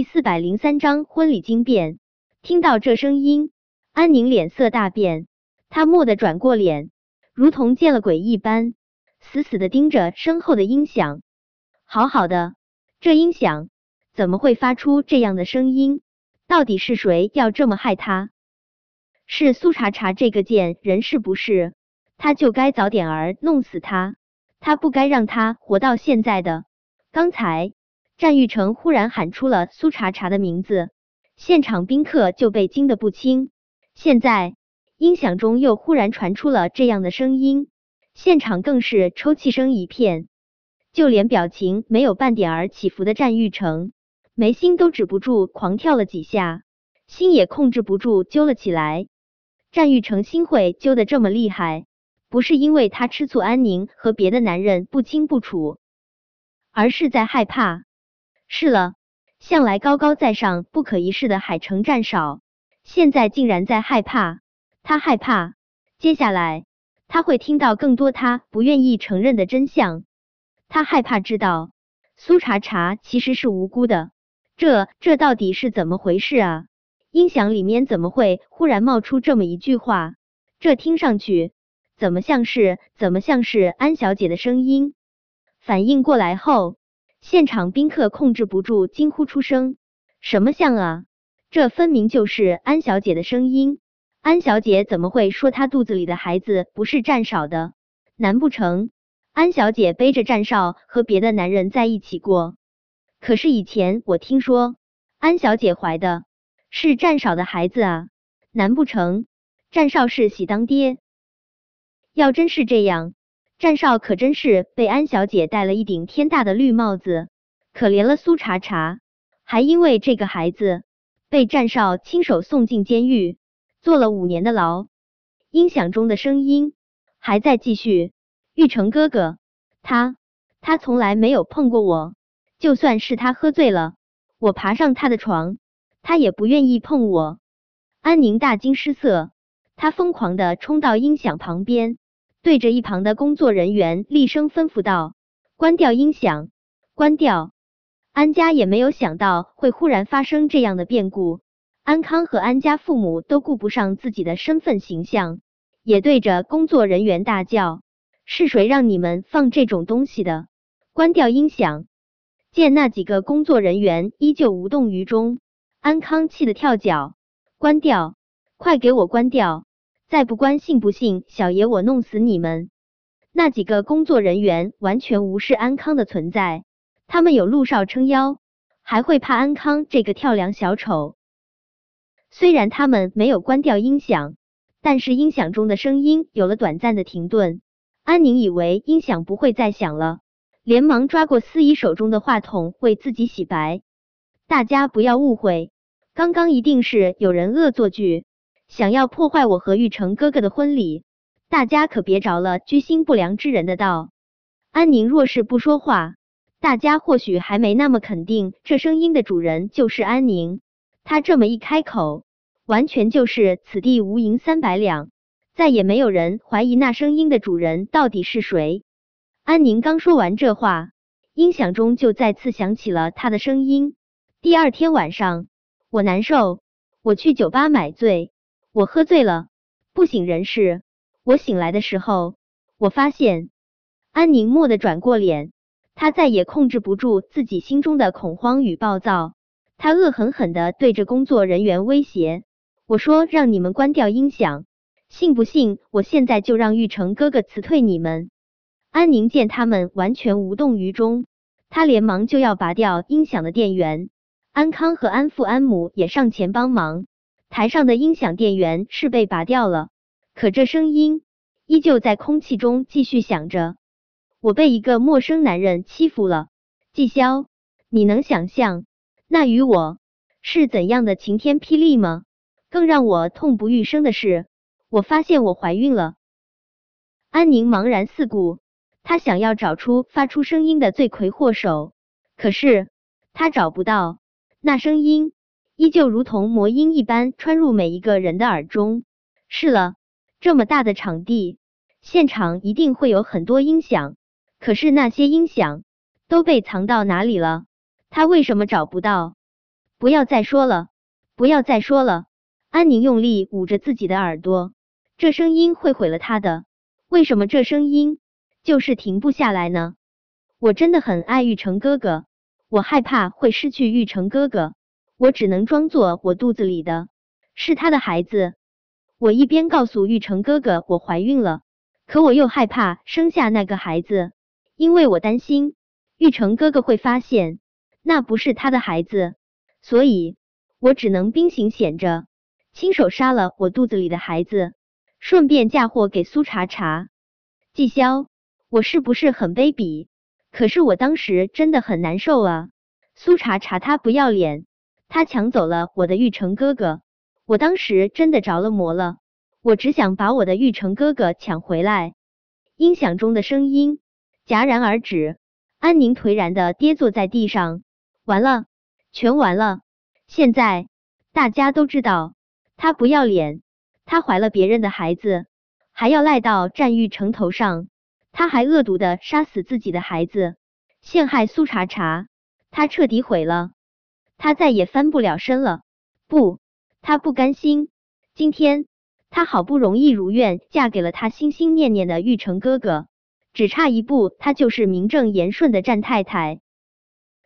第四百零三章婚礼惊变。听到这声音，安宁脸色大变，她蓦地转过脸，如同见了鬼一般，死死的盯着身后的音响。好好的，这音响怎么会发出这样的声音？到底是谁要这么害他？是苏茶茶这个贱人是不是？他就该早点儿弄死他，他不该让他活到现在的。刚才。战玉成忽然喊出了苏茶茶的名字，现场宾客就被惊得不轻。现在音响中又忽然传出了这样的声音，现场更是抽泣声一片。就连表情没有半点儿起伏的战玉成，眉心都止不住狂跳了几下，心也控制不住揪了起来。战玉成心会揪得这么厉害，不是因为他吃醋安宁和别的男人不清不楚，而是在害怕。是了，向来高高在上、不可一世的海城战少，现在竟然在害怕。他害怕，接下来他会听到更多他不愿意承认的真相。他害怕知道苏茶茶其实是无辜的。这这到底是怎么回事啊？音响里面怎么会忽然冒出这么一句话？这听上去怎么像是怎么像是安小姐的声音？反应过来后。现场宾客控制不住惊呼出声：“什么像啊？这分明就是安小姐的声音！安小姐怎么会说她肚子里的孩子不是战少的？难不成安小姐背着战少和别的男人在一起过？可是以前我听说安小姐怀的是战少的孩子啊！难不成战少是喜当爹？要真是这样……”战少可真是被安小姐戴了一顶天大的绿帽子，可怜了苏茶茶，还因为这个孩子被战少亲手送进监狱，坐了五年的牢。音响中的声音还在继续：“玉成哥哥，他他从来没有碰过我，就算是他喝醉了，我爬上他的床，他也不愿意碰我。”安宁大惊失色，他疯狂的冲到音响旁边。对着一旁的工作人员厉声吩咐道：“关掉音响，关掉！”安家也没有想到会忽然发生这样的变故，安康和安家父母都顾不上自己的身份形象，也对着工作人员大叫：“是谁让你们放这种东西的？关掉音响！”见那几个工作人员依旧无动于衷，安康气得跳脚：“关掉！快给我关掉！”再不关，信不信小爷我弄死你们？那几个工作人员完全无视安康的存在，他们有陆少撑腰，还会怕安康这个跳梁小丑？虽然他们没有关掉音响，但是音响中的声音有了短暂的停顿。安宁以为音响不会再响了，连忙抓过司仪手中的话筒为自己洗白。大家不要误会，刚刚一定是有人恶作剧。想要破坏我和玉成哥哥的婚礼，大家可别着了居心不良之人的道。安宁若是不说话，大家或许还没那么肯定这声音的主人就是安宁。他这么一开口，完全就是此地无银三百两，再也没有人怀疑那声音的主人到底是谁。安宁刚说完这话，音响中就再次响起了他的声音。第二天晚上，我难受，我去酒吧买醉。我喝醉了，不省人事。我醒来的时候，我发现安宁蓦地转过脸，他再也控制不住自己心中的恐慌与暴躁，他恶狠狠的对着工作人员威胁：“我说让你们关掉音响，信不信我现在就让玉成哥哥辞退你们？”安宁见他们完全无动于衷，他连忙就要拔掉音响的电源，安康和安父安母也上前帮忙。台上的音响电源是被拔掉了，可这声音依旧在空气中继续响着。我被一个陌生男人欺负了，季潇，你能想象那与我是怎样的晴天霹雳吗？更让我痛不欲生的是，我发现我怀孕了。安宁茫然四顾，他想要找出发出声音的罪魁祸首，可是他找不到那声音。依旧如同魔音一般穿入每一个人的耳中。是了，这么大的场地，现场一定会有很多音响。可是那些音响都被藏到哪里了？他为什么找不到？不要再说了，不要再说了。安宁用力捂着自己的耳朵，这声音会毁了他的。为什么这声音就是停不下来呢？我真的很爱玉成哥哥，我害怕会失去玉成哥哥，我只能装作我肚子里的是他的孩子。我一边告诉玉成哥哥我怀孕了，可我又害怕生下那个孩子，因为我担心玉成哥哥会发现那不是他的孩子。所以，我只能兵行险着，亲手杀了我肚子里的孩子，顺便嫁祸给苏茶茶。季潇，我是不是很卑鄙？可是我当时真的很难受啊！苏茶茶他不要脸，他抢走了我的玉成哥哥，我当时真的着了魔了。我只想把我的玉成哥哥抢回来。音响中的声音戛然而止，安宁颓然的跌坐在地上，完了。全完了！现在大家都知道他不要脸，他怀了别人的孩子，还要赖到战玉成头上，他还恶毒的杀死自己的孩子，陷害苏茶茶，他彻底毁了，他再也翻不了身了。不，他不甘心。今天他好不容易如愿嫁给了他心心念念的玉成哥哥，只差一步，他就是名正言顺的战太太。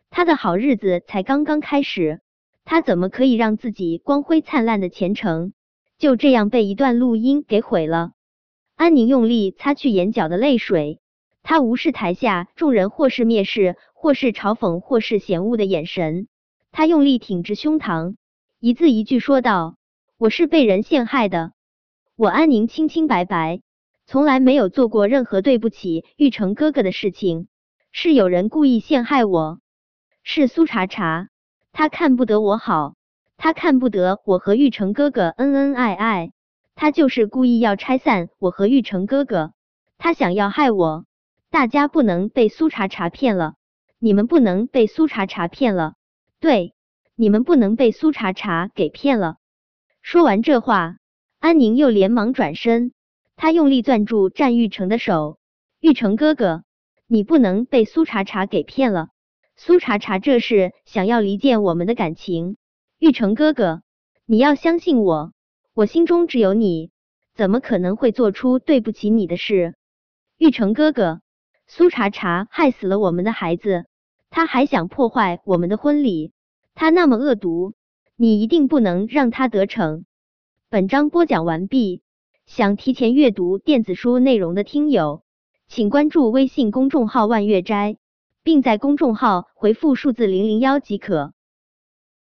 他的好日子才刚刚开始，他怎么可以让自己光辉灿烂的前程就这样被一段录音给毁了？安宁用力擦去眼角的泪水，他无视台下众人或是蔑视，或是嘲讽，或是嫌恶的眼神。他用力挺直胸膛，一字一句说道：“我是被人陷害的，我安宁清清白白，从来没有做过任何对不起玉成哥哥的事情，是有人故意陷害我。”是苏茶茶，他看不得我好，他看不得我和玉成哥哥恩恩爱爱，他就是故意要拆散我和玉成哥哥，他想要害我。大家不能被苏茶茶骗了，你们不能被苏茶茶骗了，对，你们不能被苏茶茶给骗了。说完这话，安宁又连忙转身，他用力攥住战玉成的手，玉成哥哥，你不能被苏茶茶给骗了。苏茶茶这是想要离间我们的感情，玉成哥哥，你要相信我，我心中只有你，怎么可能会做出对不起你的事？玉成哥哥，苏茶茶害死了我们的孩子，他还想破坏我们的婚礼，他那么恶毒，你一定不能让他得逞。本章播讲完毕，想提前阅读电子书内容的听友，请关注微信公众号万月斋。并在公众号回复数字零零幺即可。